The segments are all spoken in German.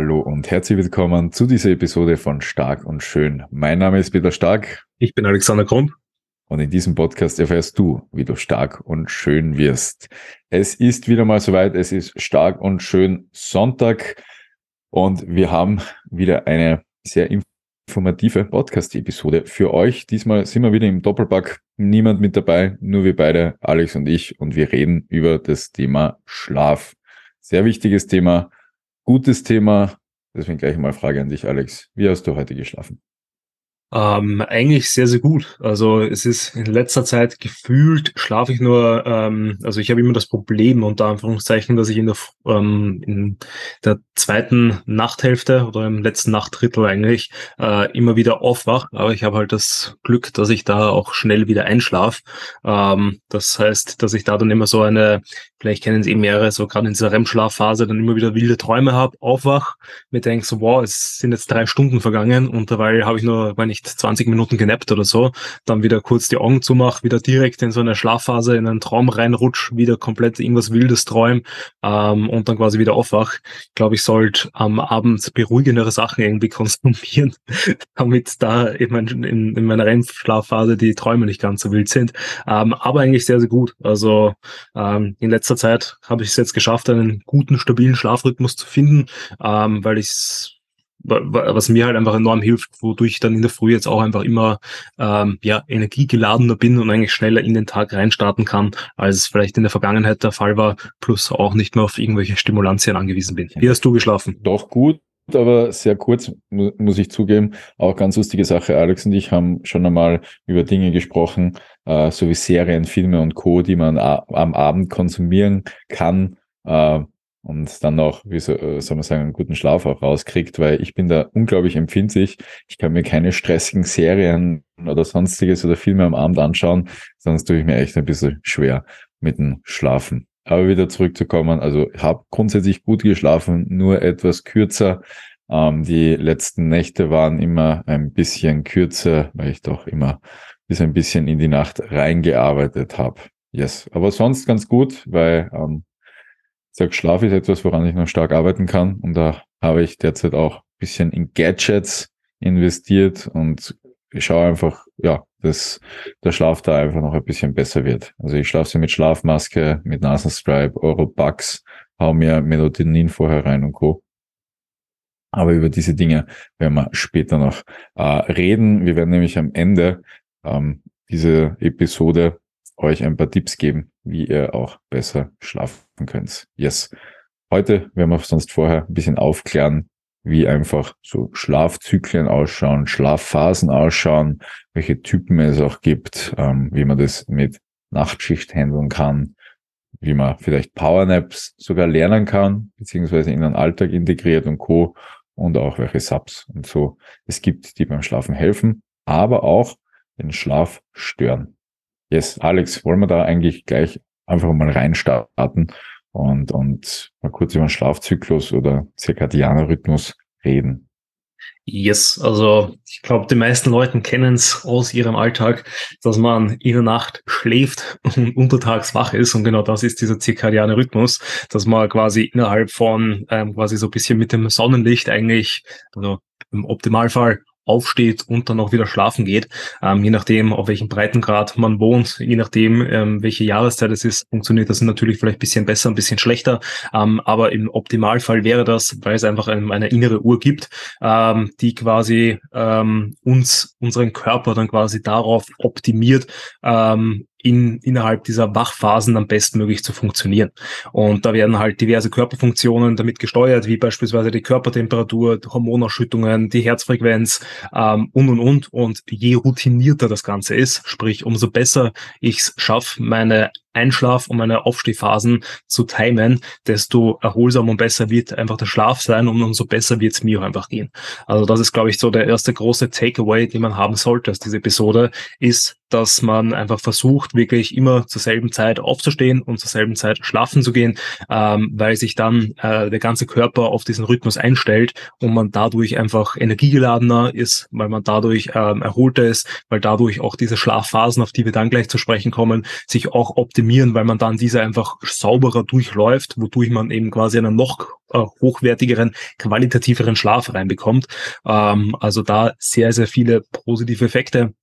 Hallo und herzlich willkommen zu dieser Episode von Stark und Schön. Mein Name ist Peter Stark. Ich bin Alexander Krump. Und in diesem Podcast erfährst du, wie du stark und schön wirst. Es ist wieder mal soweit. Es ist stark und schön Sonntag. Und wir haben wieder eine sehr informative Podcast-Episode für euch. Diesmal sind wir wieder im Doppelpack. Niemand mit dabei, nur wir beide, Alex und ich. Und wir reden über das Thema Schlaf. Sehr wichtiges Thema gutes Thema. Deswegen gleich mal Frage an dich, Alex. Wie hast du heute geschlafen? Ähm, eigentlich sehr, sehr gut. Also es ist in letzter Zeit gefühlt, schlafe ich nur, ähm, also ich habe immer das Problem, unter Anführungszeichen, dass ich in der, ähm, in der zweiten Nachthälfte oder im letzten Nachtdrittel eigentlich äh, immer wieder aufwach. Aber ich habe halt das Glück, dass ich da auch schnell wieder einschlafe. Ähm, das heißt, dass ich da dann immer so eine, vielleicht kennen es eh mehrere, so gerade in dieser REM-Schlafphase dann immer wieder wilde Träume habe, aufwach, mir denke so, wow, es sind jetzt drei Stunden vergangen und dabei habe ich nur, meine ich, nicht 20 Minuten genappt oder so, dann wieder kurz die Augen zumache, wieder direkt in so eine Schlafphase, in einen Traum reinrutsch, wieder komplett irgendwas Wildes träumen ähm, und dann quasi wieder aufwach. Ich glaube, ich sollte am Abend beruhigendere Sachen irgendwie konsumieren, damit da eben in, in meiner REM-Schlafphase die Träume nicht ganz so wild sind. Ähm, aber eigentlich sehr, sehr gut. Also ähm, in letzter Zeit habe ich es jetzt geschafft, einen guten, stabilen Schlafrhythmus zu finden, ähm, weil ich es was mir halt einfach enorm hilft, wodurch ich dann in der Früh jetzt auch einfach immer ähm, ja, energiegeladener bin und eigentlich schneller in den Tag reinstarten kann, als es vielleicht in der Vergangenheit der Fall war, plus auch nicht mehr auf irgendwelche Stimulantien angewiesen bin. Wie hast du geschlafen? Doch gut, aber sehr kurz, muss ich zugeben. Auch ganz lustige Sache. Alex und ich haben schon einmal über Dinge gesprochen, äh, so wie Serien, Filme und Co., die man am Abend konsumieren kann. Äh, und dann auch, wie so, äh, soll man sagen, einen guten Schlaf auch rauskriegt, weil ich bin da unglaublich empfindlich. Ich kann mir keine stressigen Serien oder sonstiges oder Filme am Abend anschauen, sonst tue ich mir echt ein bisschen schwer mit dem Schlafen. Aber wieder zurückzukommen, also habe grundsätzlich gut geschlafen, nur etwas kürzer. Ähm, die letzten Nächte waren immer ein bisschen kürzer, weil ich doch immer bis ein bisschen in die Nacht reingearbeitet habe. Yes, aber sonst ganz gut, weil ähm, sage, Schlaf ist etwas, woran ich noch stark arbeiten kann. Und da habe ich derzeit auch ein bisschen in Gadgets investiert und ich schaue einfach, ja, dass der Schlaf da einfach noch ein bisschen besser wird. Also ich schlafe so mit Schlafmaske, mit Nasenstripe, Eurobugs, hau mir Melatonin vorher rein und Co. Aber über diese Dinge werden wir später noch äh, reden. Wir werden nämlich am Ende ähm, diese Episode euch ein paar Tipps geben, wie ihr auch besser schlafen könnt. Yes. Heute werden wir sonst vorher ein bisschen aufklären, wie einfach so Schlafzyklen ausschauen, Schlafphasen ausschauen, welche Typen es auch gibt, ähm, wie man das mit Nachtschicht handeln kann, wie man vielleicht Powernaps sogar lernen kann, beziehungsweise in den Alltag integriert und Co. Und auch welche Subs und so es gibt, die beim Schlafen helfen, aber auch den Schlaf stören. Yes, Alex, wollen wir da eigentlich gleich einfach mal reinstarten und, und mal kurz über den Schlafzyklus oder zirkadianer Rhythmus reden? Yes, also ich glaube, die meisten Leute kennen es aus ihrem Alltag, dass man in der Nacht schläft und untertags wach ist. Und genau das ist dieser zirkadiane Rhythmus, dass man quasi innerhalb von ähm, quasi so ein bisschen mit dem Sonnenlicht eigentlich, also im Optimalfall aufsteht und dann auch wieder schlafen geht. Ähm, je nachdem, auf welchem Breitengrad man wohnt, je nachdem, ähm, welche Jahreszeit es ist, funktioniert das natürlich vielleicht ein bisschen besser, ein bisschen schlechter. Ähm, aber im Optimalfall wäre das, weil es einfach eine, eine innere Uhr gibt, ähm, die quasi ähm, uns, unseren Körper dann quasi darauf optimiert, ähm, in, innerhalb dieser Wachphasen am bestmöglich zu funktionieren. Und da werden halt diverse Körperfunktionen damit gesteuert, wie beispielsweise die Körpertemperatur, Hormonausschüttungen, die Herzfrequenz ähm, und und und. Und je routinierter das Ganze ist, sprich umso besser ich es schaffe, meine Einschlaf- und meine Aufstehphasen zu timen, desto erholsamer und besser wird einfach der Schlaf sein und umso besser wird es mir einfach gehen. Also das ist, glaube ich, so der erste große Takeaway, den man haben sollte aus dieser Episode, ist, dass man einfach versucht, wirklich immer zur selben Zeit aufzustehen und zur selben Zeit schlafen zu gehen, ähm, weil sich dann äh, der ganze Körper auf diesen Rhythmus einstellt und man dadurch einfach energiegeladener ist, weil man dadurch ähm, erholter ist, weil dadurch auch diese Schlafphasen, auf die wir dann gleich zu sprechen kommen, sich auch optimieren optimieren, weil man dann diese einfach sauberer durchläuft, wodurch man eben quasi einen noch äh, hochwertigeren, qualitativeren Schlaf reinbekommt. Ähm, also da sehr, sehr viele positive Effekte.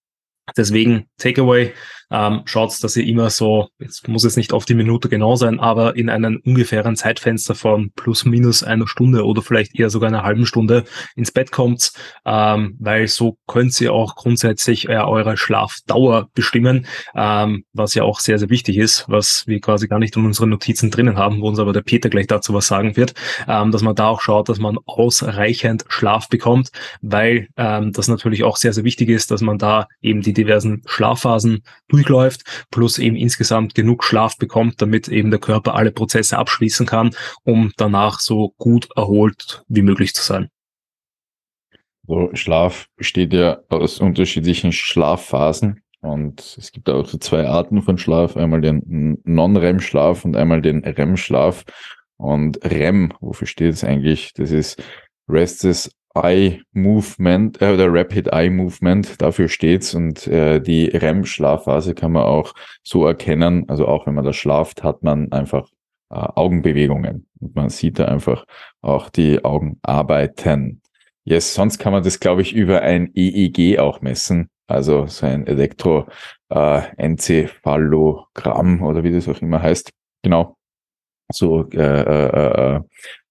Deswegen Takeaway, ähm, schaut, dass ihr immer so, jetzt muss es nicht auf die Minute genau sein, aber in einem ungefähren Zeitfenster von plus minus einer Stunde oder vielleicht eher sogar einer halben Stunde ins Bett kommt, ähm, weil so könnt ihr auch grundsätzlich äh, eure Schlafdauer bestimmen, ähm, was ja auch sehr, sehr wichtig ist, was wir quasi gar nicht in unseren Notizen drinnen haben, wo uns aber der Peter gleich dazu was sagen wird, ähm, dass man da auch schaut, dass man ausreichend Schlaf bekommt, weil ähm, das natürlich auch sehr, sehr wichtig ist, dass man da eben die diversen Schlafphasen durchläuft, plus eben insgesamt genug Schlaf bekommt, damit eben der Körper alle Prozesse abschließen kann, um danach so gut erholt wie möglich zu sein. So, Schlaf besteht ja aus unterschiedlichen Schlafphasen und es gibt auch so zwei Arten von Schlaf, einmal den Non-REM-Schlaf und einmal den REM-Schlaf. Und REM, wofür steht es eigentlich? Das ist Restless Eye Movement äh, oder Rapid Eye Movement, dafür steht's. Und äh, die REM-Schlafphase kann man auch so erkennen, also auch wenn man das schlaft, hat man einfach äh, Augenbewegungen. Und man sieht da einfach auch die Augen arbeiten. Yes, sonst kann man das, glaube ich, über ein EEG auch messen, also so ein Elektroenzephalogramm äh, oder wie das auch immer heißt. Genau, so äh, äh, äh,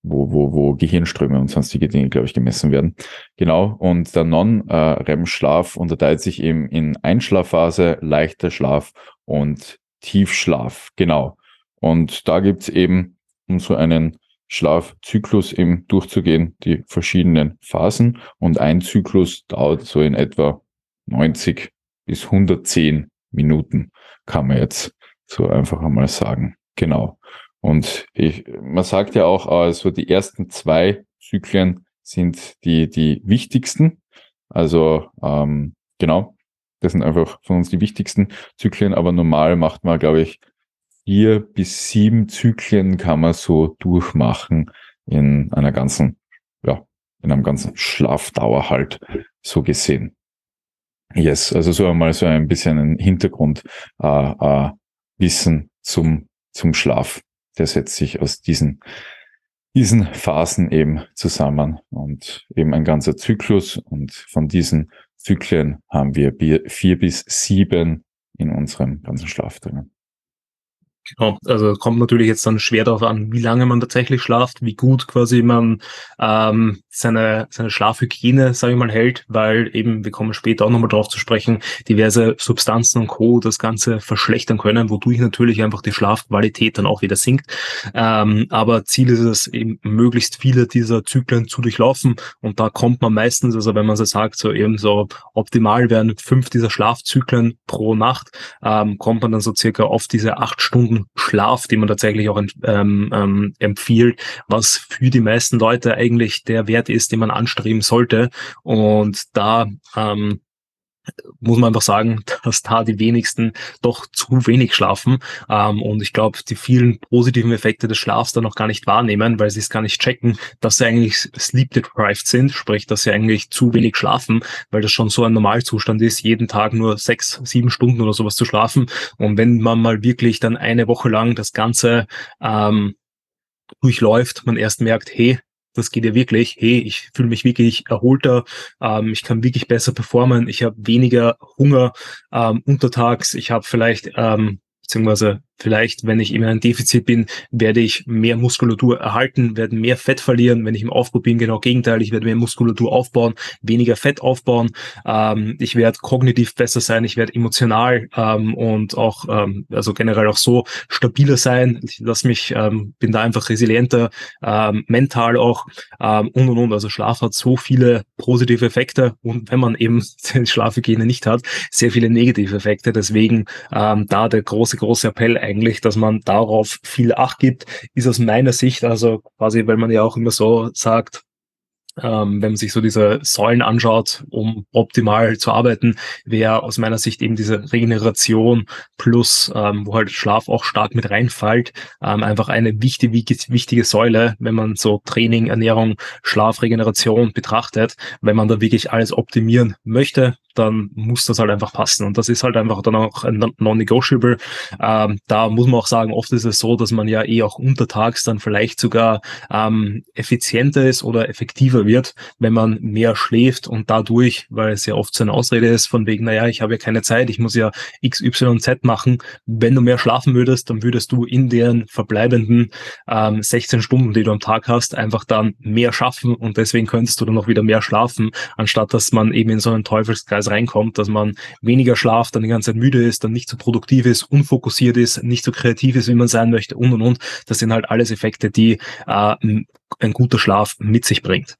wo, wo, wo Gehirnströme und sonstige Dinge, glaube ich, gemessen werden. Genau. Und der Non-REM-Schlaf unterteilt sich eben in Einschlafphase, leichter Schlaf und Tiefschlaf. Genau. Und da gibt's eben, um so einen Schlafzyklus eben durchzugehen, die verschiedenen Phasen. Und ein Zyklus dauert so in etwa 90 bis 110 Minuten, kann man jetzt so einfach einmal sagen. Genau. Und ich, man sagt ja auch, also die ersten zwei Zyklen sind die, die wichtigsten. Also ähm, genau, das sind einfach von uns die wichtigsten Zyklen, aber normal macht man, glaube ich, vier bis sieben Zyklen kann man so durchmachen in einer ganzen, ja, in einem ganzen Schlafdauer halt, so gesehen. Yes, also so einmal so ein bisschen ein Hintergrund äh, äh, Wissen zum, zum Schlaf der setzt sich aus diesen, diesen Phasen eben zusammen und eben ein ganzer Zyklus. Und von diesen Zyklen haben wir vier bis sieben in unserem ganzen Schlaf drinnen. Genau, also kommt natürlich jetzt dann schwer darauf an, wie lange man tatsächlich schlaft, wie gut quasi man ähm, seine, seine Schlafhygiene, sage ich mal, hält, weil eben, wir kommen später auch nochmal drauf zu sprechen, diverse Substanzen und Co. das Ganze verschlechtern können, wodurch natürlich einfach die Schlafqualität dann auch wieder sinkt. Ähm, aber Ziel ist es eben, möglichst viele dieser Zyklen zu durchlaufen und da kommt man meistens, also wenn man so sagt, so eben so optimal wären fünf dieser Schlafzyklen pro Nacht, ähm, kommt man dann so circa auf diese acht Stunden Schlaf, die man tatsächlich auch ähm, ähm, empfiehlt, was für die meisten Leute eigentlich der Wert ist, den man anstreben sollte. Und da ähm, muss man einfach sagen, dass da die wenigsten doch zu wenig schlafen. Ähm, und ich glaube, die vielen positiven Effekte des Schlafs dann noch gar nicht wahrnehmen, weil sie es gar nicht checken, dass sie eigentlich sleep deprived sind, sprich, dass sie eigentlich zu wenig schlafen, weil das schon so ein Normalzustand ist, jeden Tag nur sechs, sieben Stunden oder sowas zu schlafen. Und wenn man mal wirklich dann eine Woche lang das Ganze ähm, durchläuft, man erst merkt, hey, das geht ja wirklich, hey, ich fühle mich wirklich erholter, ähm, ich kann wirklich besser performen, ich habe weniger Hunger ähm, untertags, ich habe vielleicht ähm, beziehungsweise Vielleicht, wenn ich in einem Defizit bin, werde ich mehr Muskulatur erhalten, werde mehr Fett verlieren. Wenn ich im Aufbau bin, genau Gegenteil, ich werde mehr Muskulatur aufbauen, weniger Fett aufbauen. Ähm, ich werde kognitiv besser sein, ich werde emotional ähm, und auch, ähm, also generell auch so stabiler sein. Ich lass mich, ähm, bin da einfach resilienter, ähm, mental auch ähm, und und und. Also Schlaf hat so viele positive Effekte und wenn man eben die Schlafhygiene nicht hat, sehr viele negative Effekte. Deswegen ähm, da der große, große Appell eigentlich, dass man darauf viel Acht gibt, ist aus meiner Sicht, also quasi, weil man ja auch immer so sagt, ähm, wenn man sich so diese Säulen anschaut, um optimal zu arbeiten, wäre aus meiner Sicht eben diese Regeneration plus, ähm, wo halt Schlaf auch stark mit reinfällt, ähm, einfach eine wichtige, wichtige Säule, wenn man so Training, Ernährung, Schlaf, Regeneration betrachtet, wenn man da wirklich alles optimieren möchte, dann muss das halt einfach passen. Und das ist halt einfach dann auch non-negotiable. Ähm, da muss man auch sagen, oft ist es so, dass man ja eh auch untertags dann vielleicht sogar ähm, effizienter ist oder effektiver wird, wenn man mehr schläft und dadurch, weil es ja oft so eine Ausrede ist, von wegen, naja, ich habe ja keine Zeit, ich muss ja X, Y, Z machen. Wenn du mehr schlafen würdest, dann würdest du in den verbleibenden ähm, 16 Stunden, die du am Tag hast, einfach dann mehr schaffen und deswegen könntest du dann auch wieder mehr schlafen, anstatt dass man eben in so einen Teufelskreis reinkommt, dass man weniger schlaft, dann die ganze Zeit müde ist, dann nicht so produktiv ist, unfokussiert ist, nicht so kreativ ist, wie man sein möchte und und und. Das sind halt alles Effekte, die äh, ein guter Schlaf mit sich bringt.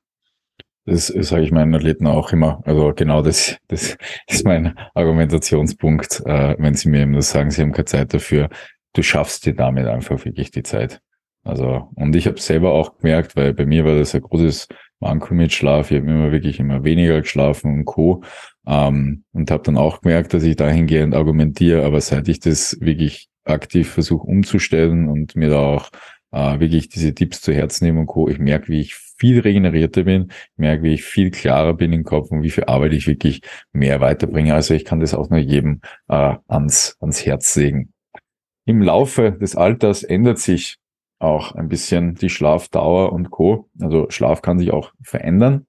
Das sage ich meinen Athleten auch immer. Also genau das, das ist mein Argumentationspunkt, äh, wenn sie mir eben das sagen, sie haben keine Zeit dafür. Du schaffst dir damit einfach wirklich die Zeit. Also, und ich habe selber auch gemerkt, weil bei mir war das ein großes Manko mit Schlaf. Ich habe immer wirklich immer weniger geschlafen und Co. Ähm, und habe dann auch gemerkt, dass ich dahingehend argumentiere, aber seit ich das wirklich aktiv versuche umzustellen und mir da auch äh, wirklich diese Tipps zu Herzen nehme und Co., ich merke, wie ich viel regenerierter bin, ich merke, wie ich viel klarer bin im Kopf und wie viel Arbeit ich wirklich mehr weiterbringe. Also ich kann das auch nur jedem äh, ans, ans Herz legen. Im Laufe des Alters ändert sich auch ein bisschen die Schlafdauer und Co. Also Schlaf kann sich auch verändern.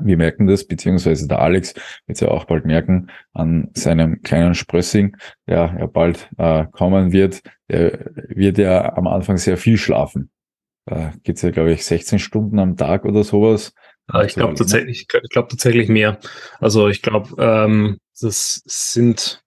Wir merken das, beziehungsweise der Alex wird es ja auch bald merken an seinem kleinen Sprössing, der ja bald äh, kommen wird. Der wird ja am Anfang sehr viel schlafen. Da geht's ja, glaube ich, 16 Stunden am Tag oder sowas. ich glaube tatsächlich, ich glaube tatsächlich mehr. Also ich glaube, ähm, das sind,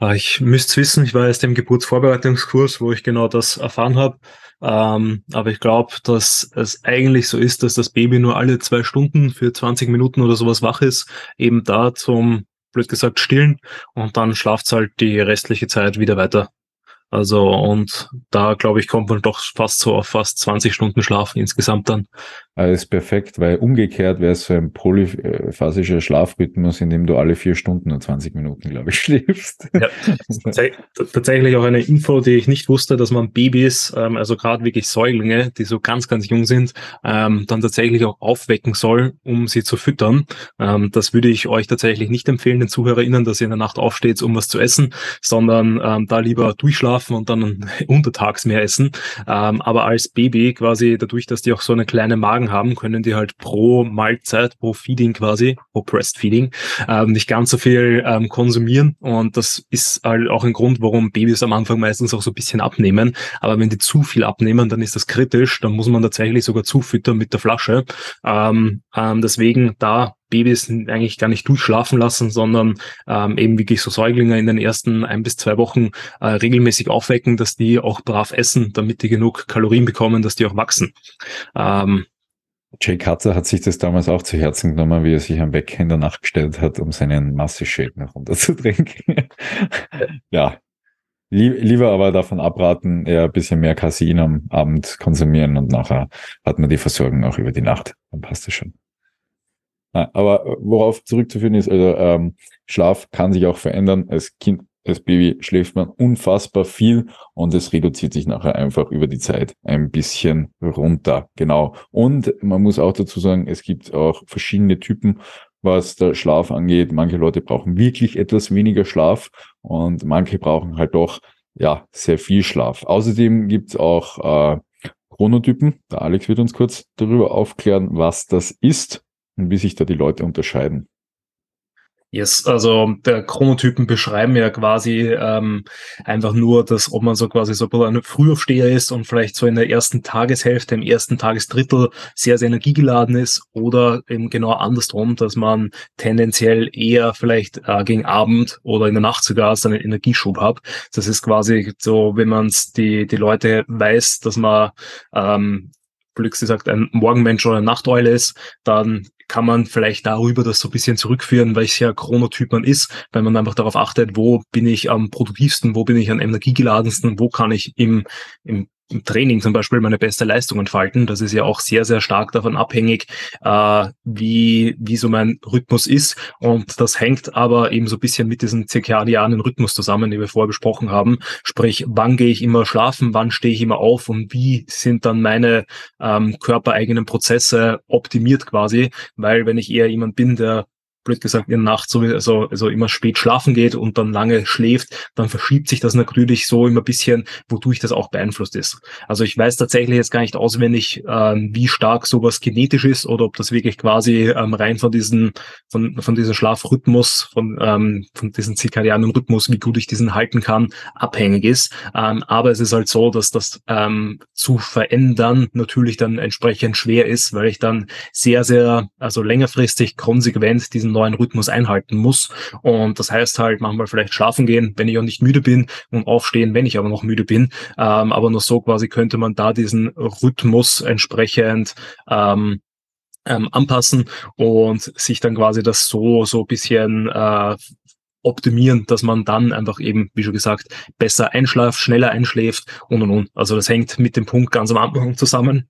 äh, ich müsste wissen, ich war erst im Geburtsvorbereitungskurs, wo ich genau das erfahren habe. Ähm, aber ich glaube, dass es eigentlich so ist, dass das Baby nur alle zwei Stunden für 20 Minuten oder sowas wach ist, eben da zum, blöd gesagt, stillen und dann schlaft halt die restliche Zeit wieder weiter. Also, und da, glaube ich, kommt man doch fast so auf fast 20 Stunden Schlaf insgesamt dann. Alles perfekt, weil umgekehrt wäre es so ein polyphasischer Schlafrhythmus, in dem du alle vier Stunden und 20 Minuten, glaube ich, schläfst. Ja, tatsächlich auch eine Info, die ich nicht wusste, dass man Babys, ähm, also gerade wirklich Säuglinge, die so ganz, ganz jung sind, ähm, dann tatsächlich auch aufwecken soll, um sie zu füttern. Ähm, das würde ich euch tatsächlich nicht empfehlen, den ZuhörerInnen, dass ihr in der Nacht aufsteht, um was zu essen, sondern ähm, da lieber durchschlafen und dann untertags mehr essen. Ähm, aber als Baby quasi, dadurch, dass die auch so eine kleine Magen Magen haben, können die halt pro Mahlzeit, pro Feeding quasi, pro Breastfeeding, ähm, nicht ganz so viel ähm, konsumieren. Und das ist halt auch ein Grund, warum Babys am Anfang meistens auch so ein bisschen abnehmen. Aber wenn die zu viel abnehmen, dann ist das kritisch. Dann muss man tatsächlich sogar zufüttern mit der Flasche. Ähm, ähm, deswegen da Babys eigentlich gar nicht durchschlafen lassen, sondern ähm, eben wirklich so Säuglinge in den ersten ein bis zwei Wochen äh, regelmäßig aufwecken, dass die auch brav essen, damit die genug Kalorien bekommen, dass die auch wachsen. Ähm, Jay Cutler hat sich das damals auch zu Herzen genommen, wie er sich am Wecker in der Nacht gestellt hat, um seinen Masse-Shake noch runterzutrinken. ja, lieber aber davon abraten, eher ein bisschen mehr Casein am Abend konsumieren und nachher hat man die Versorgung auch über die Nacht. Dann passt es schon. Aber worauf zurückzuführen ist, also ähm, Schlaf kann sich auch verändern. Als Kind als Baby schläft man unfassbar viel und es reduziert sich nachher einfach über die Zeit ein bisschen runter. Genau. Und man muss auch dazu sagen, es gibt auch verschiedene Typen, was der Schlaf angeht. Manche Leute brauchen wirklich etwas weniger Schlaf und manche brauchen halt doch ja sehr viel Schlaf. Außerdem gibt es auch äh, Chronotypen. Der Alex wird uns kurz darüber aufklären, was das ist und wie sich da die Leute unterscheiden. Yes, also der Chronotypen beschreiben ja quasi ähm, einfach nur, dass ob man so quasi so ein Frühaufsteher ist und vielleicht so in der ersten Tageshälfte, im ersten Tagesdrittel sehr, sehr energiegeladen ist oder eben genau andersrum, dass man tendenziell eher vielleicht äh, gegen Abend oder in der Nacht sogar seinen Energieschub hat. Das ist quasi so, wenn man die, die Leute weiß, dass man ähm, blöd gesagt, ein Morgenmensch oder eine Nachteule ist, dann kann man vielleicht darüber das so ein bisschen zurückführen, welcher Chronotyp man ist, weil man einfach darauf achtet, wo bin ich am produktivsten, wo bin ich am energiegeladensten, wo kann ich im, im im Training zum Beispiel meine beste Leistung entfalten. Das ist ja auch sehr, sehr stark davon abhängig, äh, wie, wie so mein Rhythmus ist. Und das hängt aber eben so ein bisschen mit diesem zirkadianen Rhythmus zusammen, den wir vorher besprochen haben. Sprich, wann gehe ich immer schlafen, wann stehe ich immer auf und wie sind dann meine ähm, körpereigenen Prozesse optimiert quasi. Weil wenn ich eher jemand bin, der blöd gesagt, in der Nacht so, also, also immer spät schlafen geht und dann lange schläft, dann verschiebt sich das natürlich so immer ein bisschen, wodurch das auch beeinflusst ist. Also ich weiß tatsächlich jetzt gar nicht auswendig, ähm, wie stark sowas genetisch ist oder ob das wirklich quasi ähm, rein von diesem, von, von diesem Schlafrhythmus, von, ähm, von diesem zirkadianen Rhythmus, wie gut ich diesen halten kann, abhängig ist. Ähm, aber es ist halt so, dass das ähm, zu verändern natürlich dann entsprechend schwer ist, weil ich dann sehr, sehr, also längerfristig konsequent diesen neuen Rhythmus einhalten muss. Und das heißt halt manchmal vielleicht schlafen gehen, wenn ich auch nicht müde bin und aufstehen, wenn ich aber noch müde bin. Ähm, aber nur so quasi könnte man da diesen Rhythmus entsprechend ähm, ähm, anpassen und sich dann quasi das so so bisschen äh, optimieren, dass man dann einfach eben, wie schon gesagt, besser einschläft, schneller einschläft und und und. Also das hängt mit dem Punkt ganz am Anfang zusammen,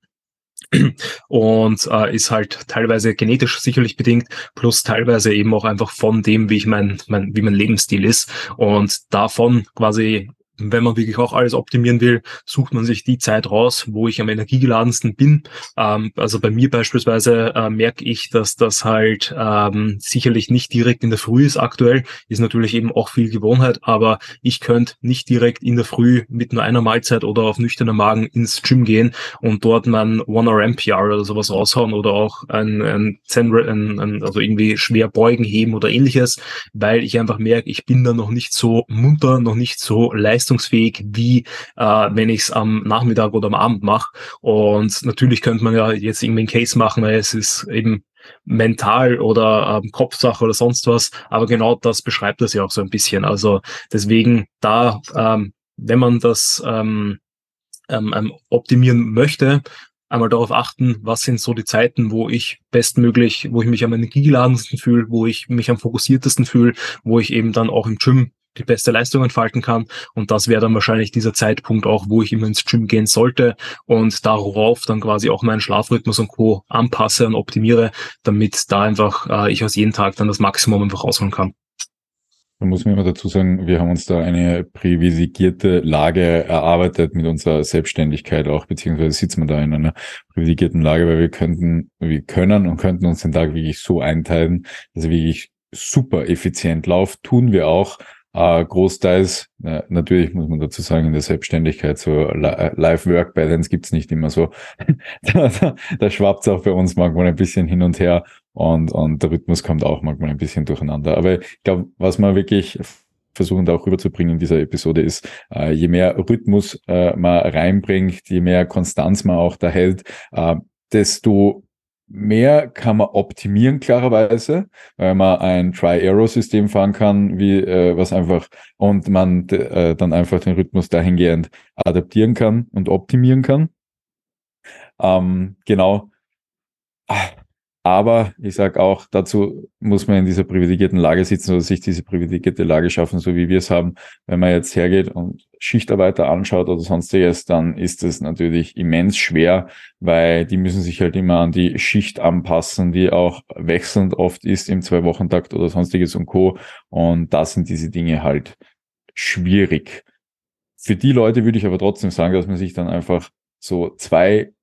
und äh, ist halt teilweise genetisch sicherlich bedingt, plus teilweise eben auch einfach von dem, wie ich mein, mein, wie mein Lebensstil ist. Und davon quasi wenn man wirklich auch alles optimieren will, sucht man sich die Zeit raus, wo ich am energiegeladensten bin. Ähm, also bei mir beispielsweise äh, merke ich, dass das halt ähm, sicherlich nicht direkt in der Früh ist aktuell, ist natürlich eben auch viel Gewohnheit, aber ich könnte nicht direkt in der Früh mit nur einer Mahlzeit oder auf nüchterner Magen ins Gym gehen und dort mein One RMPR oder sowas raushauen oder auch ein, ein, ein, ein also irgendwie schwer beugen, heben oder ähnliches, weil ich einfach merke, ich bin da noch nicht so munter, noch nicht so leistungsfähig leistungsfähig, wie äh, wenn ich es am Nachmittag oder am Abend mache. Und natürlich könnte man ja jetzt irgendwie einen Case machen, weil es ist eben mental oder ähm, Kopfsache oder sonst was. Aber genau das beschreibt das ja auch so ein bisschen. Also deswegen da, ähm, wenn man das ähm, ähm, ähm optimieren möchte, einmal darauf achten, was sind so die Zeiten, wo ich bestmöglich, wo ich mich am energiegeladensten fühle, wo ich mich am fokussiertesten fühle, wo ich eben dann auch im Gym die beste Leistung entfalten kann. Und das wäre dann wahrscheinlich dieser Zeitpunkt auch, wo ich immer ins Gym gehen sollte und darauf dann quasi auch meinen Schlafrhythmus und Co. anpasse und optimiere, damit da einfach äh, ich aus jedem Tag dann das Maximum einfach rausholen kann. Da muss man immer dazu sagen, wir haben uns da eine privilegierte Lage erarbeitet mit unserer Selbstständigkeit auch, beziehungsweise sitzen wir da in einer privilegierten Lage, weil wir könnten, wir können und könnten uns den Tag wirklich so einteilen, dass er wirklich super effizient läuft, tun wir auch, äh, großteils, äh, natürlich muss man dazu sagen, in der Selbstständigkeit so äh, Live-Work-Balance gibt's nicht immer so. da, da, da schwappt auch bei uns manchmal ein bisschen hin und her und, und der Rhythmus kommt auch manchmal ein bisschen durcheinander. Aber ich glaube, was man wirklich versuchen da auch rüberzubringen in dieser Episode ist, äh, je mehr Rhythmus äh, man reinbringt, je mehr Konstanz man auch da hält, äh, desto Mehr kann man optimieren, klarerweise, weil man ein Try-Arrow-System fahren kann, wie äh, was einfach und man äh, dann einfach den Rhythmus dahingehend adaptieren kann und optimieren kann. Ähm, genau. Aber ich sage auch, dazu muss man in dieser privilegierten Lage sitzen oder sich diese privilegierte Lage schaffen, so wie wir es haben. Wenn man jetzt hergeht und Schichtarbeiter anschaut oder sonstiges, dann ist es natürlich immens schwer, weil die müssen sich halt immer an die Schicht anpassen, die auch wechselnd oft ist im Zwei-Wochen-Takt oder sonstiges und Co. Und da sind diese Dinge halt schwierig. Für die Leute würde ich aber trotzdem sagen, dass man sich dann einfach so zwei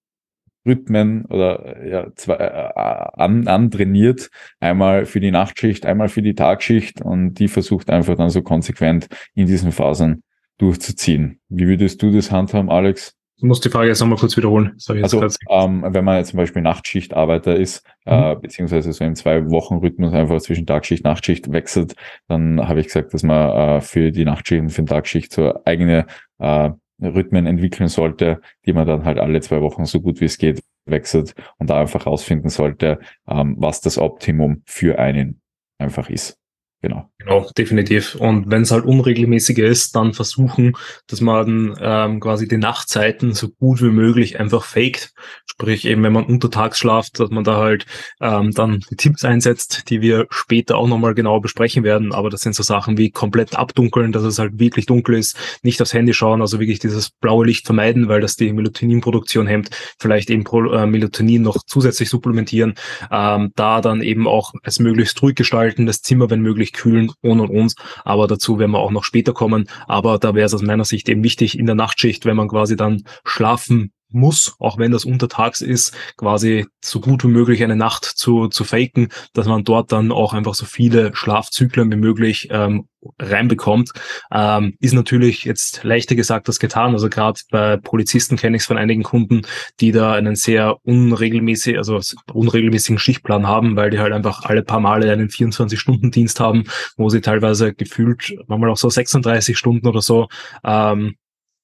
Rhythmen oder ja, zwei, äh, an, antrainiert. Einmal für die Nachtschicht, einmal für die Tagschicht und die versucht einfach dann so konsequent in diesen Phasen durchzuziehen. Wie würdest du das handhaben, Alex? Du musst die Frage jetzt nochmal kurz wiederholen. also, ähm, wenn man jetzt zum Beispiel Nachtschichtarbeiter ist, äh, mhm. äh, beziehungsweise so im Zwei-Wochen-Rhythmus einfach zwischen Tagschicht, Nachtschicht wechselt, dann habe ich gesagt, dass man äh, für die Nachtschicht und für die Tagschicht so eigene äh, Rhythmen entwickeln sollte, die man dann halt alle zwei Wochen so gut wie es geht wechselt und da einfach rausfinden sollte, ähm, was das Optimum für einen einfach ist. Genau. Genau, definitiv. Und wenn es halt unregelmäßiger ist, dann versuchen, dass man ähm, quasi die Nachtzeiten so gut wie möglich einfach faked. Sprich, eben wenn man untertags schlaft, dass man da halt ähm, dann die Tipps einsetzt, die wir später auch nochmal genauer besprechen werden. Aber das sind so Sachen wie komplett abdunkeln, dass es halt wirklich dunkel ist, nicht aufs Handy schauen, also wirklich dieses blaue Licht vermeiden, weil das die Melatoninproduktion hemmt. Vielleicht eben Pro, äh, Melatonin noch zusätzlich supplementieren. Ähm, da dann eben auch es möglichst ruhig gestalten, das Zimmer, wenn möglich, kühlen und und uns. Aber dazu werden wir auch noch später kommen. Aber da wäre es aus meiner Sicht eben wichtig in der Nachtschicht, wenn man quasi dann schlafen muss, auch wenn das untertags ist, quasi so gut wie möglich eine Nacht zu, zu faken, dass man dort dann auch einfach so viele Schlafzyklen wie möglich ähm, reinbekommt. Ähm, ist natürlich jetzt leichter gesagt als getan. Also gerade bei Polizisten kenne ich es von einigen Kunden, die da einen sehr unregelmäßig, also unregelmäßigen Schichtplan haben, weil die halt einfach alle paar Male einen 24-Stunden-Dienst haben, wo sie teilweise gefühlt manchmal auch so 36 Stunden oder so ähm,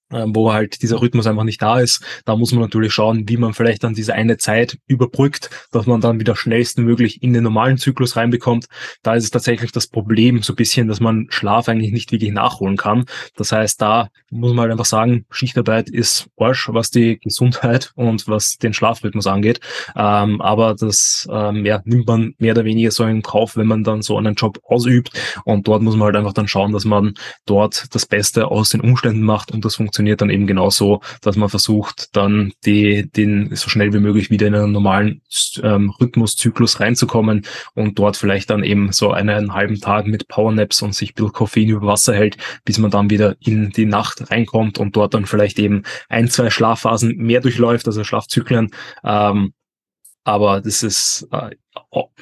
wo halt dieser Rhythmus einfach nicht da ist. Da muss man natürlich schauen, wie man vielleicht dann diese eine Zeit überbrückt, dass man dann wieder schnellstmöglich in den normalen Zyklus reinbekommt. Da ist es tatsächlich das Problem so ein bisschen, dass man Schlaf eigentlich nicht wirklich nachholen kann. Das heißt, da muss man halt einfach sagen, Schichtarbeit ist Arsch, was die Gesundheit und was den Schlafrhythmus angeht. Ähm, aber das ähm, ja, nimmt man mehr oder weniger so in Kauf, wenn man dann so einen Job ausübt. Und dort muss man halt einfach dann schauen, dass man dort das Beste aus den Umständen macht und das funktioniert funktioniert dann eben genau dass man versucht, dann die, den so schnell wie möglich wieder in einen normalen ähm, Rhythmuszyklus reinzukommen und dort vielleicht dann eben so einen halben Tag mit Powernaps und sich ein bisschen Koffein über Wasser hält, bis man dann wieder in die Nacht reinkommt und dort dann vielleicht eben ein, zwei Schlafphasen mehr durchläuft, also Schlafzyklen. Ähm, aber das ist äh,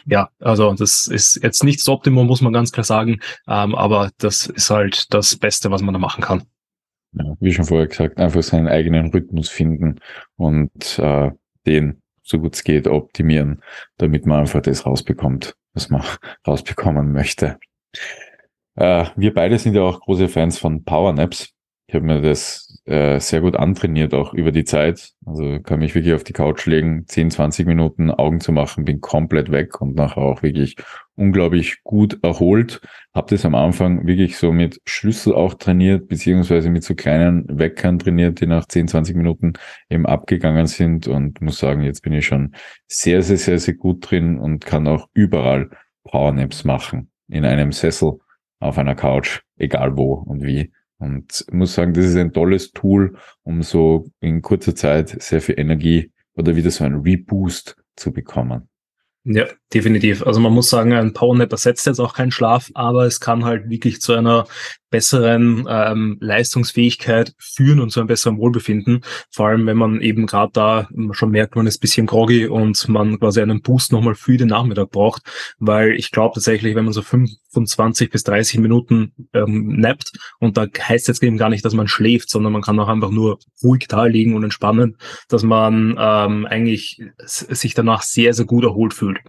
ja, also das ist jetzt nicht das Optimum, muss man ganz klar sagen. Ähm, aber das ist halt das Beste, was man da machen kann ja, wie schon vorher gesagt, einfach seinen eigenen Rhythmus finden und äh, den, so gut es geht, optimieren, damit man einfach das rausbekommt, was man rausbekommen möchte. Äh, wir beide sind ja auch große Fans von Powernaps. Ich habe mir das äh, sehr gut antrainiert, auch über die Zeit. Also kann mich wirklich auf die Couch legen, 10, 20 Minuten Augen zu machen, bin komplett weg und nachher auch wirklich unglaublich gut erholt. Habe das am Anfang wirklich so mit Schlüssel auch trainiert, beziehungsweise mit so kleinen Weckern trainiert, die nach 10, 20 Minuten eben abgegangen sind und muss sagen, jetzt bin ich schon sehr, sehr, sehr, sehr gut drin und kann auch überall Powernaps machen. In einem Sessel, auf einer Couch, egal wo und wie. Und muss sagen, das ist ein tolles Tool, um so in kurzer Zeit sehr viel Energie oder wieder so ein Reboost zu bekommen. Ja, definitiv. Also man muss sagen, ein Powernap ersetzt jetzt auch keinen Schlaf, aber es kann halt wirklich zu einer besseren ähm, Leistungsfähigkeit führen und zu einem besseren Wohlbefinden. Vor allem, wenn man eben gerade da schon merkt, man ist bisschen groggy und man quasi einen Boost nochmal für den Nachmittag braucht. Weil ich glaube tatsächlich, wenn man so 25 bis 30 Minuten ähm, nappt und da heißt jetzt eben gar nicht, dass man schläft, sondern man kann auch einfach nur ruhig da liegen und entspannen, dass man ähm, eigentlich sich danach sehr, sehr gut erholt fühlt.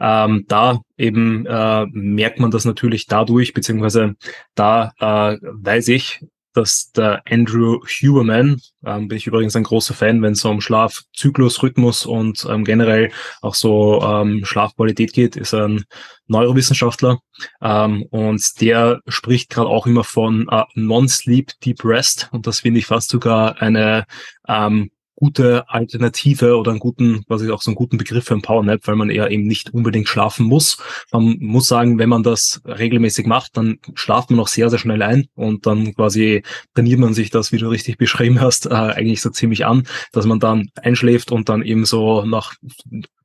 Ähm, da eben äh, merkt man das natürlich dadurch, beziehungsweise da äh, weiß ich, dass der Andrew Huberman, ähm, bin ich übrigens ein großer Fan, wenn es um Schlafzyklus, Rhythmus und ähm, generell auch so ähm, Schlafqualität geht, ist ein Neurowissenschaftler. Ähm, und der spricht gerade auch immer von äh, Non-Sleep Deep Rest. Und das finde ich fast sogar eine ähm, gute Alternative oder einen guten, quasi auch so einen guten Begriff für ein Powernap, weil man eher eben nicht unbedingt schlafen muss. Man muss sagen, wenn man das regelmäßig macht, dann schlaft man auch sehr, sehr schnell ein und dann quasi trainiert man sich das, wie du richtig beschrieben hast, äh, eigentlich so ziemlich an, dass man dann einschläft und dann eben so nach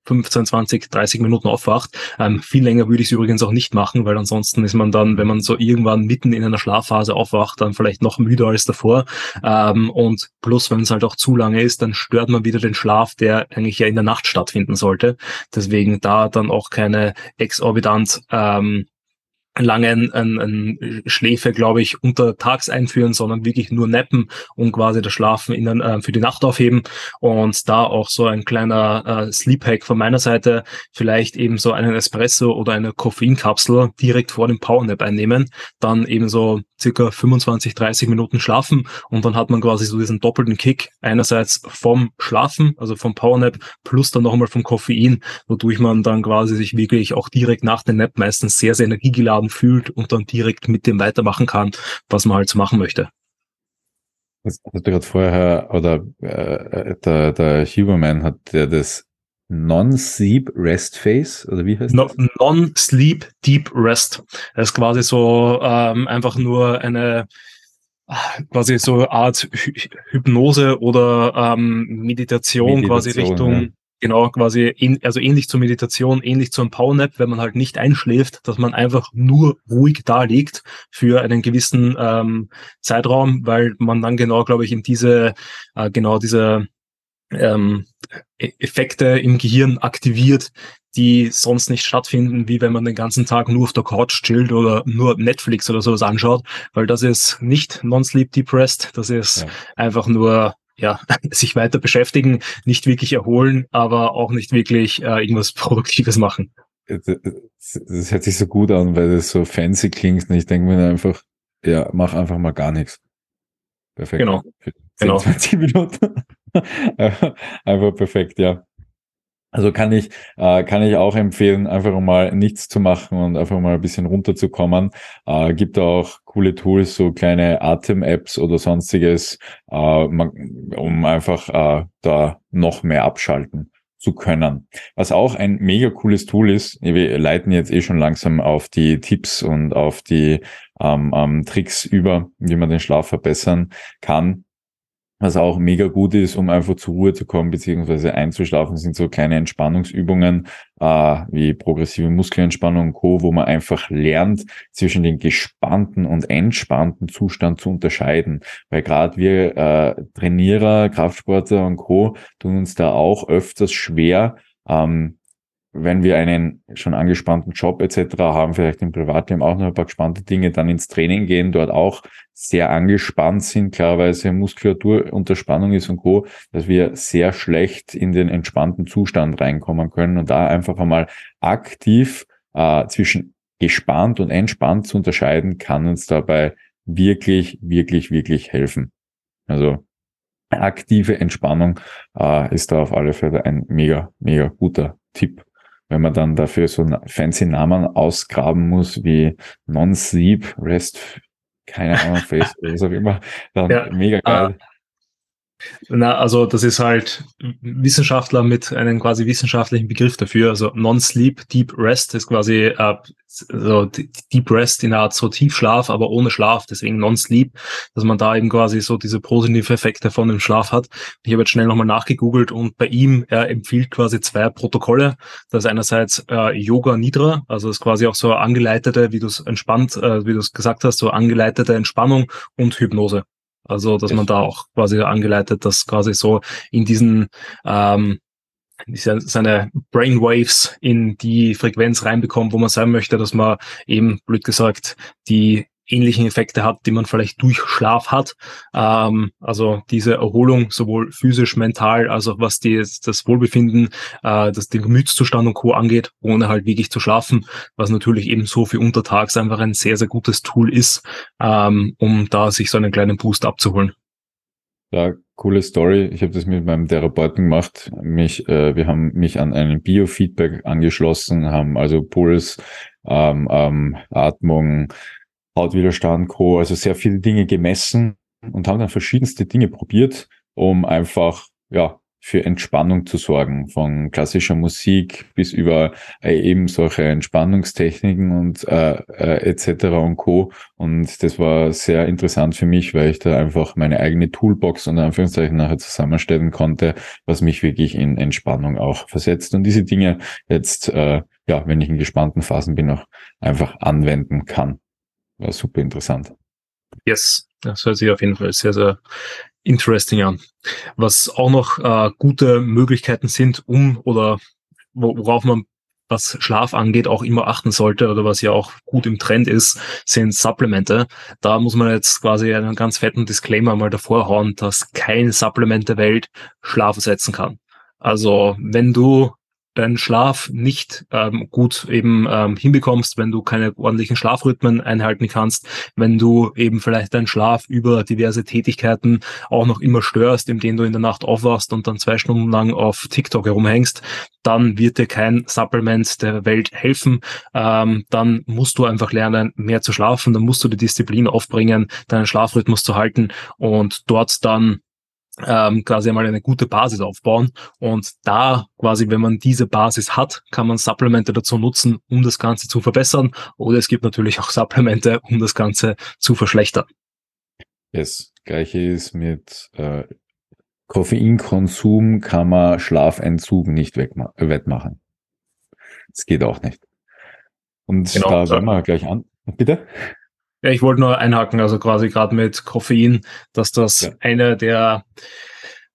15, 20, 30 Minuten aufwacht. Ähm, viel länger würde ich es übrigens auch nicht machen, weil ansonsten ist man dann, wenn man so irgendwann mitten in einer Schlafphase aufwacht, dann vielleicht noch müder als davor. Ähm, und plus, wenn es halt auch zu lange ist, dann stört man wieder den Schlaf, der eigentlich ja in der Nacht stattfinden sollte. Deswegen da dann auch keine exorbitant ähm, langen ein, ein Schläfe, glaube ich, untertags einführen, sondern wirklich nur nappen und quasi das Schlafen in, äh, für die Nacht aufheben. Und da auch so ein kleiner äh, Sleep Hack von meiner Seite, vielleicht eben so einen Espresso oder eine Koffeinkapsel direkt vor dem Powernap einnehmen, dann eben so circa 25, 30 Minuten schlafen. Und dann hat man quasi so diesen doppelten Kick einerseits vom Schlafen, also vom Powernap, plus dann nochmal vom Koffein, wodurch man dann quasi sich wirklich auch direkt nach dem Nap meistens sehr, sehr energiegeladen Zeitraum fühlt und dann direkt mit dem weitermachen kann, was man halt so machen möchte. Das hast du gerade vorher, oder äh, der, der Huberman hat der das Non-Sleep Rest Phase, oder wie heißt no, das? Non-Sleep Deep Rest. Das ist quasi so ähm, einfach nur eine quasi so eine Art Hypnose oder ähm, Meditation, Meditation quasi Richtung, ja. Genau, quasi, in, also ähnlich zur Meditation, ähnlich zum Powernap, wenn man halt nicht einschläft, dass man einfach nur ruhig da liegt für einen gewissen ähm, Zeitraum, weil man dann genau, glaube ich, in diese, äh, genau diese ähm, e-, Effekte im Gehirn aktiviert, die sonst nicht stattfinden, wie wenn man den ganzen Tag nur auf der Couch chillt oder nur Netflix oder sowas anschaut, weil das ist nicht non-sleep depressed, das ist ja. einfach nur ja, sich weiter beschäftigen, nicht wirklich erholen, aber auch nicht wirklich äh, irgendwas Produktives machen. Das, das hört sich so gut an, weil das so fancy klingt und ich denke mir einfach, ja, mach einfach mal gar nichts. Perfekt. Genau. 10, genau. 20 Minuten. einfach perfekt, ja. Also kann ich, äh, kann ich auch empfehlen, einfach mal nichts zu machen und einfach mal ein bisschen runterzukommen. Äh, gibt auch coole Tools, so kleine Atem-Apps oder sonstiges, äh, man, um einfach äh, da noch mehr abschalten zu können. Was auch ein mega cooles Tool ist, wir leiten jetzt eh schon langsam auf die Tipps und auf die ähm, ähm, Tricks über, wie man den Schlaf verbessern kann. Was auch mega gut ist, um einfach zur Ruhe zu kommen beziehungsweise einzuschlafen, sind so kleine Entspannungsübungen äh, wie progressive Muskelentspannung und Co., wo man einfach lernt, zwischen den gespannten und entspannten Zustand zu unterscheiden. Weil gerade wir äh, Trainierer, Kraftsportler und Co. tun uns da auch öfters schwer, ähm, wenn wir einen schon angespannten Job etc. haben, vielleicht im Privatleben auch noch ein paar gespannte Dinge, dann ins Training gehen, dort auch sehr angespannt sind, klarerweise Muskulatur unter Spannung ist und Co., dass wir sehr schlecht in den entspannten Zustand reinkommen können und da einfach einmal aktiv äh, zwischen gespannt und entspannt zu unterscheiden, kann uns dabei wirklich, wirklich, wirklich helfen. Also aktive Entspannung äh, ist da auf alle Fälle ein mega, mega guter Tipp wenn man dann dafür so einen fancy Namen ausgraben muss wie Non-Sleep, Rest, keine Ahnung, Face, was auch immer, dann ja, mega geil. Uh, na, also das ist halt Wissenschaftler mit einem quasi wissenschaftlichen Begriff dafür. Also Non-Sleep, Deep Rest ist quasi äh, so Deep Rest in einer Art so Tiefschlaf, aber ohne Schlaf, deswegen Non-Sleep, dass man da eben quasi so diese positive Effekte von dem Schlaf hat. Ich habe jetzt schnell nochmal nachgegoogelt und bei ihm, er empfiehlt quasi zwei Protokolle. Das ist einerseits äh, Yoga Nidra, also das ist quasi auch so angeleitete, wie du es entspannt, äh, wie du es gesagt hast, so angeleitete Entspannung und Hypnose. Also, dass man da auch quasi angeleitet, dass quasi so in diesen ähm, seine Brainwaves in die Frequenz reinbekommt, wo man sein möchte, dass man eben, blöd gesagt, die ähnlichen Effekte hat, die man vielleicht durch Schlaf hat. Ähm, also diese Erholung sowohl physisch, mental, als auch was die, das Wohlbefinden, äh, das den Gemütszustand und Co. angeht, ohne halt wirklich zu schlafen, was natürlich eben so für untertags einfach ein sehr, sehr gutes Tool ist, ähm, um da sich so einen kleinen Boost abzuholen. Ja, coole Story. Ich habe das mit meinem Therapeuten gemacht. Mich, äh, wir haben mich an einen Biofeedback angeschlossen, haben also Puls, ähm, ähm, Atmung, Hautwiderstand, Co. Also sehr viele Dinge gemessen und haben dann verschiedenste Dinge probiert, um einfach, ja, für Entspannung zu sorgen, von klassischer Musik bis über äh, eben solche Entspannungstechniken und äh, äh, etc. und Co. Und das war sehr interessant für mich, weil ich da einfach meine eigene Toolbox und Anführungszeichen nachher zusammenstellen konnte, was mich wirklich in Entspannung auch versetzt. Und diese Dinge jetzt, äh, ja, wenn ich in gespannten Phasen bin, auch einfach anwenden kann. War super interessant. Yes, das hört sich auf jeden Fall sehr, sehr interesting an. Was auch noch äh, gute Möglichkeiten sind, um oder worauf man was Schlaf angeht, auch immer achten sollte oder was ja auch gut im Trend ist, sind Supplemente. Da muss man jetzt quasi einen ganz fetten Disclaimer mal davor hauen, dass kein Supplement der Welt Schlaf ersetzen kann. Also wenn du deinen Schlaf nicht ähm, gut eben ähm, hinbekommst, wenn du keine ordentlichen Schlafrhythmen einhalten kannst, wenn du eben vielleicht deinen Schlaf über diverse Tätigkeiten auch noch immer störst, indem du in der Nacht aufwachst und dann zwei Stunden lang auf TikTok herumhängst, dann wird dir kein Supplement der Welt helfen. Ähm, dann musst du einfach lernen, mehr zu schlafen, dann musst du die Disziplin aufbringen, deinen Schlafrhythmus zu halten und dort dann ähm, quasi einmal eine gute Basis aufbauen. Und da quasi, wenn man diese Basis hat, kann man Supplemente dazu nutzen, um das Ganze zu verbessern. Oder es gibt natürlich auch Supplemente, um das Ganze zu verschlechtern. Das gleiche ist mit äh, Koffeinkonsum kann man Schlafentzug nicht wettmachen. Das geht auch nicht. Und genau, da werden wir gleich an. Bitte? Ja, ich wollte nur einhaken, also quasi gerade mit Koffein, dass das ja. eine der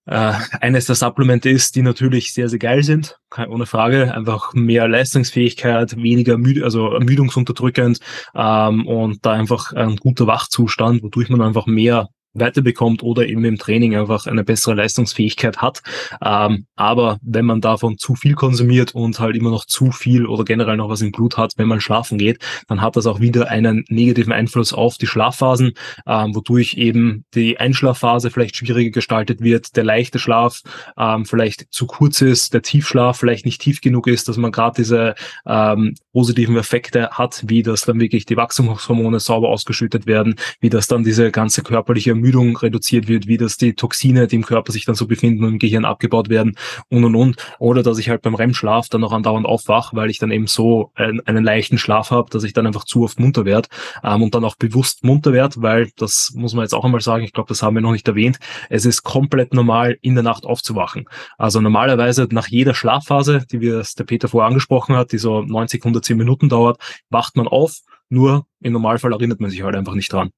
äh, eines der Supplemente ist, die natürlich sehr, sehr geil sind, ohne Frage. Einfach mehr Leistungsfähigkeit, weniger müde, also ermüdungsunterdrückend ähm, und da einfach ein guter Wachzustand, wodurch man einfach mehr weiterbekommt oder eben im Training einfach eine bessere Leistungsfähigkeit hat. Ähm, aber wenn man davon zu viel konsumiert und halt immer noch zu viel oder generell noch was im Blut hat, wenn man schlafen geht, dann hat das auch wieder einen negativen Einfluss auf die Schlafphasen, ähm, wodurch eben die Einschlafphase vielleicht schwieriger gestaltet wird, der leichte Schlaf ähm, vielleicht zu kurz ist, der Tiefschlaf vielleicht nicht tief genug ist, dass man gerade diese ähm, positiven Effekte hat, wie das dann wirklich die Wachstumshormone sauber ausgeschüttet werden, wie das dann diese ganze körperliche Ermüdung reduziert wird, wie das die Toxine, die im Körper sich dann so befinden und im Gehirn abgebaut werden und und und. Oder dass ich halt beim REM-Schlaf dann noch andauernd aufwach, weil ich dann eben so einen, einen leichten Schlaf habe, dass ich dann einfach zu oft munter werde ähm, und dann auch bewusst munter werde, weil das muss man jetzt auch einmal sagen, ich glaube, das haben wir noch nicht erwähnt. Es ist komplett normal, in der Nacht aufzuwachen. Also normalerweise nach jeder Schlafphase, die wir, der Peter vorher angesprochen hat, die so 90, 110 Minuten dauert, wacht man auf nur im Normalfall erinnert man sich halt einfach nicht dran.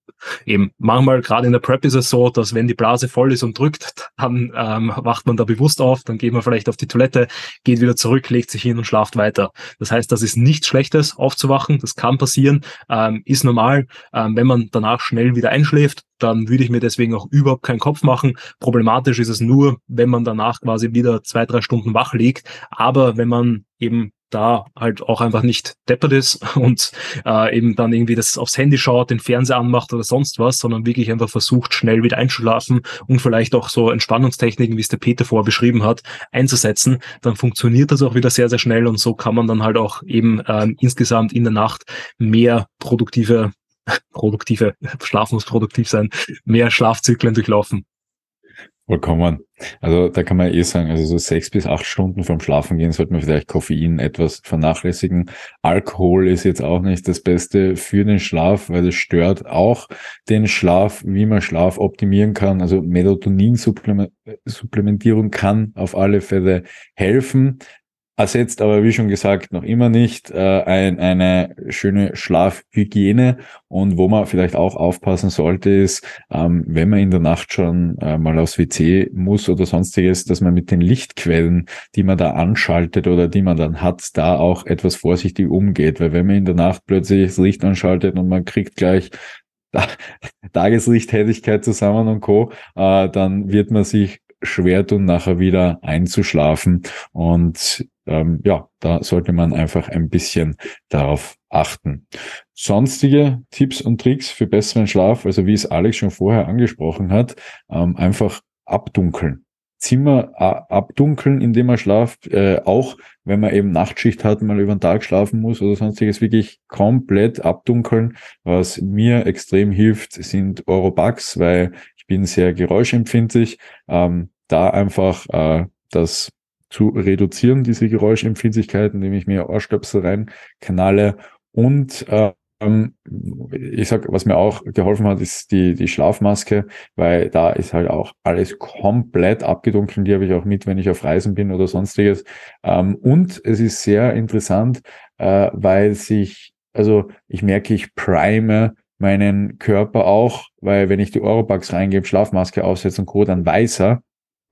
Eben, manchmal, gerade in der Prep ist es so, dass wenn die Blase voll ist und drückt, dann ähm, wacht man da bewusst auf, dann geht man vielleicht auf die Toilette, geht wieder zurück, legt sich hin und schlaft weiter. Das heißt, das ist nichts Schlechtes, aufzuwachen, das kann passieren, ähm, ist normal. Ähm, wenn man danach schnell wieder einschläft, dann würde ich mir deswegen auch überhaupt keinen Kopf machen. Problematisch ist es nur, wenn man danach quasi wieder zwei, drei Stunden wach liegt. Aber wenn man eben da halt auch einfach nicht deppert ist und äh, eben dann irgendwie das aufs Handy schaut, den Fernseher anmacht oder sonst was, sondern wirklich einfach versucht, schnell wieder einzuschlafen und vielleicht auch so Entspannungstechniken, wie es der Peter vorher beschrieben hat, einzusetzen, dann funktioniert das auch wieder sehr, sehr schnell und so kann man dann halt auch eben ähm, insgesamt in der Nacht mehr produktive produktive, Schlaf muss produktiv sein, mehr Schlafzyklen durchlaufen. Vollkommen. Also da kann man eh sagen, also so sechs bis acht Stunden vorm Schlafen gehen sollte man vielleicht Koffein etwas vernachlässigen. Alkohol ist jetzt auch nicht das Beste für den Schlaf, weil es stört auch den Schlaf, wie man Schlaf optimieren kann. Also Melatonin-Supplementierung kann auf alle Fälle helfen ersetzt aber, wie schon gesagt, noch immer nicht äh, ein, eine schöne Schlafhygiene. Und wo man vielleicht auch aufpassen sollte, ist, ähm, wenn man in der Nacht schon äh, mal aufs WC muss oder sonstiges, dass man mit den Lichtquellen, die man da anschaltet oder die man dann hat, da auch etwas vorsichtig umgeht. Weil wenn man in der Nacht plötzlich das Licht anschaltet und man kriegt gleich Tageslichttätigkeit zusammen und Co., äh, dann wird man sich schwer tun, nachher wieder einzuschlafen. Und ähm, ja, da sollte man einfach ein bisschen darauf achten. Sonstige Tipps und Tricks für besseren Schlaf, also wie es Alex schon vorher angesprochen hat, ähm, einfach abdunkeln. Zimmer abdunkeln, indem man schlaft, äh, auch wenn man eben Nachtschicht hat, mal über den Tag schlafen muss oder sonstiges, wirklich komplett abdunkeln. Was mir extrem hilft, sind Orobugs, weil ich bin sehr geräuschempfindlich. Ähm, da einfach äh, das zu reduzieren, diese Geräuschempfindlichkeit, indem ich mir Ohrstöpsel reinknalle und äh, ich sag, was mir auch geholfen hat, ist die, die Schlafmaske, weil da ist halt auch alles komplett abgedunkelt. Die habe ich auch mit, wenn ich auf Reisen bin oder sonstiges. Ähm, und es ist sehr interessant, äh, weil sich, also ich merke, ich prime meinen Körper auch, weil wenn ich die Orobugs reingebe, Schlafmaske aufsetze und Co., dann weiß er,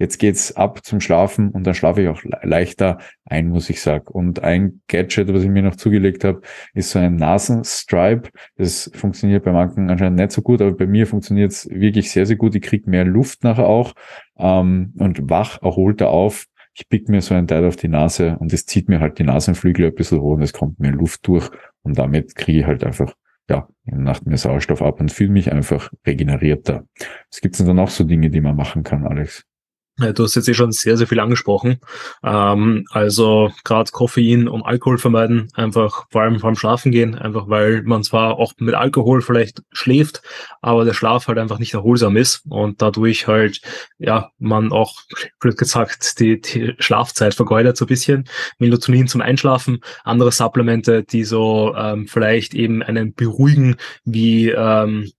jetzt geht's ab zum Schlafen und dann schlafe ich auch leichter ein, muss ich sagen. Und ein Gadget, was ich mir noch zugelegt habe, ist so ein Nasenstripe. Das funktioniert bei manchen anscheinend nicht so gut, aber bei mir funktioniert es wirklich sehr, sehr gut. Ich kriege mehr Luft nachher auch ähm, und wach erholter auf, ich pick mir so ein Teil auf die Nase und es zieht mir halt die Nasenflügel ein bisschen hoch und es kommt mir Luft durch und damit kriege ich halt einfach ja, in der Nacht mehr Sauerstoff ab und fühle mich einfach regenerierter. Es gibt dann auch so Dinge, die man machen kann, Alex. Du hast jetzt eh schon sehr, sehr viel angesprochen. Ähm, also gerade Koffein und Alkohol vermeiden, einfach vor allem beim Schlafen gehen, einfach weil man zwar auch mit Alkohol vielleicht schläft, aber der Schlaf halt einfach nicht erholsam ist und dadurch halt, ja, man auch, blöd gesagt, die, die Schlafzeit vergeudet so ein bisschen. Melatonin zum Einschlafen, andere Supplemente, die so ähm, vielleicht eben einen beruhigen, wie ähm, äh,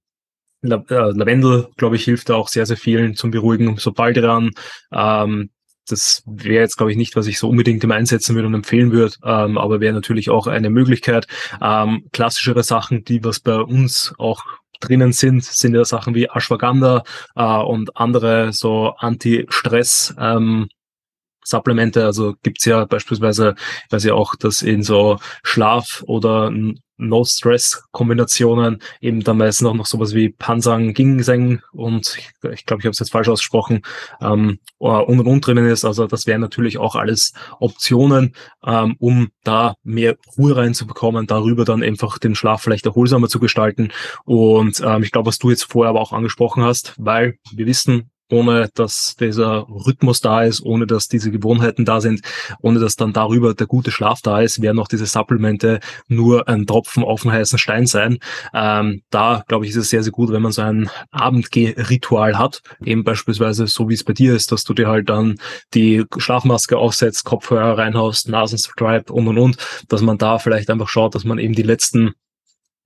Lavendel, glaube ich, hilft da auch sehr, sehr vielen zum Beruhigen. Sobald dran, ähm, das wäre jetzt, glaube ich, nicht, was ich so unbedingt im Einsetzen würde und empfehlen würde, ähm, aber wäre natürlich auch eine Möglichkeit. Ähm, klassischere Sachen, die was bei uns auch drinnen sind, sind ja Sachen wie Ashwagandha äh, und andere so Anti-Stress ähm, Supplemente, also gibt's ja beispielsweise, ich weiß ja auch, dass in so Schlaf- oder No-Stress-Kombinationen eben dann meistens auch noch sowas wie Pansang, Ginseng und ich glaube, ich, glaub, ich habe es jetzt falsch ausgesprochen, ähm, und und und drinnen ist. Also das wären natürlich auch alles Optionen, ähm, um da mehr Ruhe reinzubekommen, darüber dann einfach den Schlaf vielleicht erholsamer zu gestalten. Und ähm, ich glaube, was du jetzt vorher aber auch angesprochen hast, weil wir wissen, ohne dass dieser Rhythmus da ist, ohne dass diese Gewohnheiten da sind, ohne dass dann darüber der gute Schlaf da ist, werden auch diese Supplemente nur ein Tropfen auf dem heißen Stein sein. Ähm, da, glaube ich, ist es sehr, sehr gut, wenn man so ein Abendgeh-Ritual hat, eben beispielsweise so wie es bei dir ist, dass du dir halt dann die Schlafmaske aufsetzt, Kopfhörer reinhaust, Nasenstripe und und und, dass man da vielleicht einfach schaut, dass man eben die letzten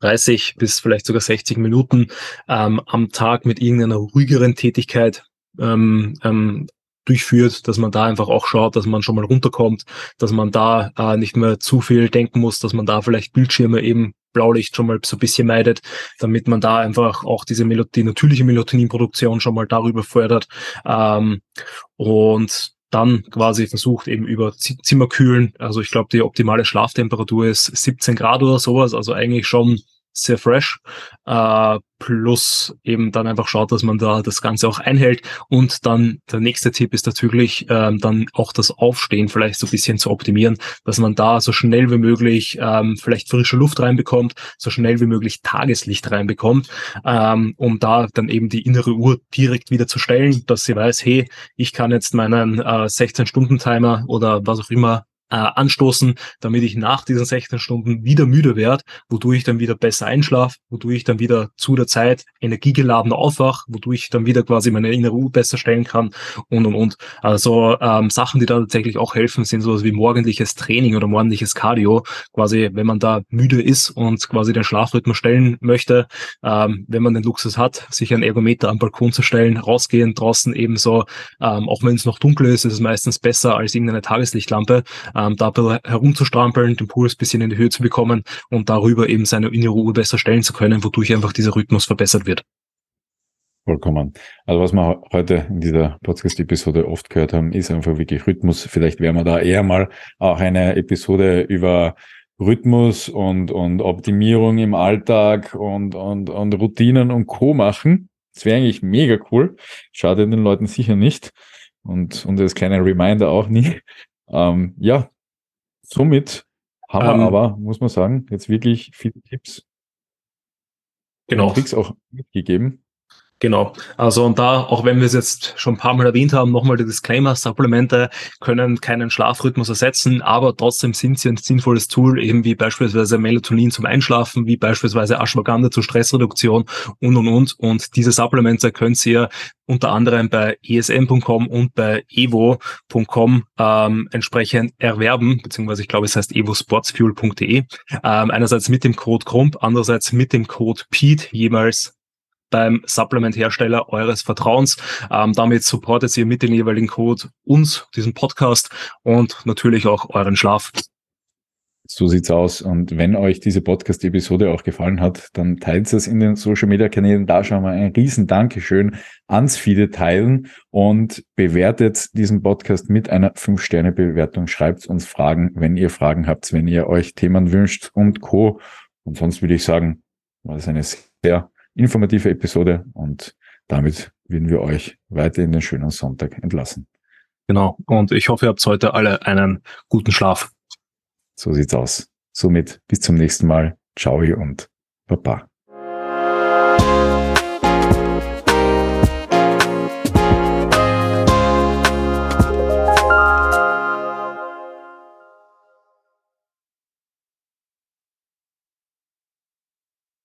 30 bis vielleicht sogar 60 Minuten ähm, am Tag mit irgendeiner ruhigeren Tätigkeit ähm, ähm, durchführt, dass man da einfach auch schaut, dass man schon mal runterkommt, dass man da äh, nicht mehr zu viel denken muss, dass man da vielleicht Bildschirme eben Blaulicht schon mal so ein bisschen meidet, damit man da einfach auch diese Melo die natürliche Melatoninproduktion schon mal darüber fördert. Ähm, und dann quasi versucht eben über Zimmer kühlen. Also ich glaube, die optimale Schlaftemperatur ist 17 Grad oder sowas, also eigentlich schon sehr fresh. Äh, plus eben dann einfach schaut, dass man da das Ganze auch einhält. Und dann der nächste Tipp ist natürlich ähm, dann auch das Aufstehen vielleicht so ein bisschen zu optimieren, dass man da so schnell wie möglich ähm, vielleicht frische Luft reinbekommt, so schnell wie möglich Tageslicht reinbekommt, ähm, um da dann eben die innere Uhr direkt wieder zu stellen, dass sie weiß, hey, ich kann jetzt meinen äh, 16-Stunden-Timer oder was auch immer äh, anstoßen, damit ich nach diesen 16 Stunden wieder müde werde, wodurch ich dann wieder besser einschlafe, wodurch ich dann wieder zu der Zeit energiegeladen aufwach, wodurch ich dann wieder quasi meine innere Uhr besser stellen kann und und und. Also ähm, Sachen, die da tatsächlich auch helfen, sind sowas wie morgendliches Training oder morgendliches Cardio. Quasi, wenn man da müde ist und quasi den Schlafrhythmus stellen möchte, ähm, wenn man den Luxus hat, sich ein Ergometer am Balkon zu stellen, rausgehen, draußen ebenso, ähm, auch wenn es noch dunkel ist, ist es meistens besser als irgendeine Tageslichtlampe ähm, da ein bisschen herumzustrampeln, den Puls ein bisschen in die Höhe zu bekommen und darüber eben seine innere Uhr besser stellen zu können, wodurch einfach dieser Rhythmus verbessert wird. Vollkommen. Also was wir heute in dieser Podcast-Episode oft gehört haben, ist einfach wirklich Rhythmus. Vielleicht werden wir da eher mal auch eine Episode über Rhythmus und, und Optimierung im Alltag und, und, und Routinen und Co. machen. Das wäre eigentlich mega cool. Schadet den Leuten sicher nicht. Und, und das kleine Reminder auch nie. Ähm, ja, somit haben ähm, wir aber, muss man sagen, jetzt wirklich viele Tipps genau. Tricks auch mitgegeben. Genau. Also und da, auch wenn wir es jetzt schon ein paar Mal erwähnt haben, nochmal die Disclaimer, Supplemente können keinen Schlafrhythmus ersetzen, aber trotzdem sind sie ein sinnvolles Tool, eben wie beispielsweise Melatonin zum Einschlafen, wie beispielsweise Ashwagandha zur Stressreduktion und und und. Und diese Supplemente könnt ihr unter anderem bei esm.com und bei evo.com ähm, entsprechend erwerben, beziehungsweise ich glaube, es heißt evosportsfuel.de. Ähm, einerseits mit dem Code Krump, andererseits mit dem Code PETE, jeweils beim Supplement-Hersteller eures Vertrauens. Ähm, damit supportet ihr mit dem jeweiligen Code uns, diesen Podcast und natürlich auch euren Schlaf. So sieht's aus. Und wenn euch diese Podcast-Episode auch gefallen hat, dann teilt es in den Social-Media-Kanälen. Da schon mal ein riesen Dankeschön ans viele teilen und bewertet diesen Podcast mit einer 5-Sterne-Bewertung. Schreibt uns Fragen, wenn ihr Fragen habt, wenn ihr euch Themen wünscht und Co. Und sonst würde ich sagen, war das eine sehr informative Episode und damit würden wir euch weiter in den schönen Sonntag entlassen. Genau. Und ich hoffe, ihr habt heute alle einen guten Schlaf. So sieht's aus. Somit bis zum nächsten Mal. Ciao und Baba.